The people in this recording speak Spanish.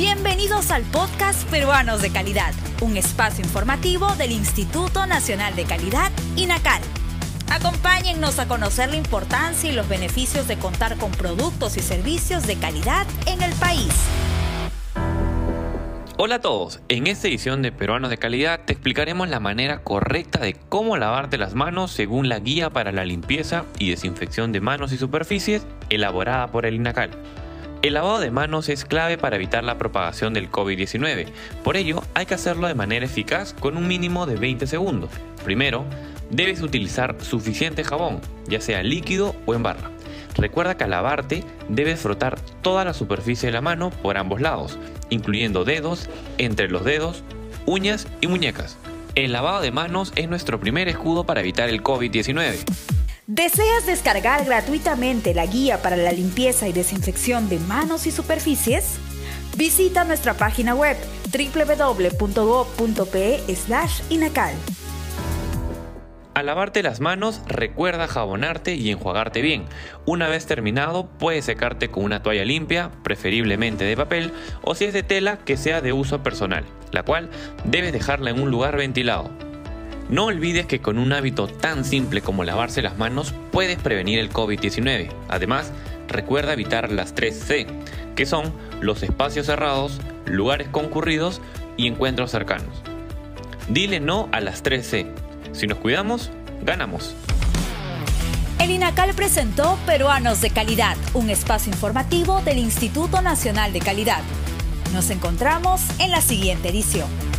Bienvenidos al podcast Peruanos de Calidad, un espacio informativo del Instituto Nacional de Calidad, INACAL. Acompáñennos a conocer la importancia y los beneficios de contar con productos y servicios de calidad en el país. Hola a todos, en esta edición de Peruanos de Calidad te explicaremos la manera correcta de cómo lavarte las manos según la guía para la limpieza y desinfección de manos y superficies elaborada por el INACAL. El lavado de manos es clave para evitar la propagación del COVID-19, por ello hay que hacerlo de manera eficaz con un mínimo de 20 segundos. Primero, debes utilizar suficiente jabón, ya sea líquido o en barra. Recuerda que al lavarte debes frotar toda la superficie de la mano por ambos lados, incluyendo dedos, entre los dedos, uñas y muñecas. El lavado de manos es nuestro primer escudo para evitar el COVID-19. ¿Deseas descargar gratuitamente la guía para la limpieza y desinfección de manos y superficies? Visita nuestra página web www.go.pe/inacal. Al lavarte las manos, recuerda jabonarte y enjuagarte bien. Una vez terminado, puedes secarte con una toalla limpia, preferiblemente de papel, o si es de tela, que sea de uso personal, la cual debes dejarla en un lugar ventilado. No olvides que con un hábito tan simple como lavarse las manos puedes prevenir el COVID-19. Además, recuerda evitar las 3C, que son los espacios cerrados, lugares concurridos y encuentros cercanos. Dile no a las 3C. Si nos cuidamos, ganamos. El INACAL presentó Peruanos de Calidad, un espacio informativo del Instituto Nacional de Calidad. Nos encontramos en la siguiente edición.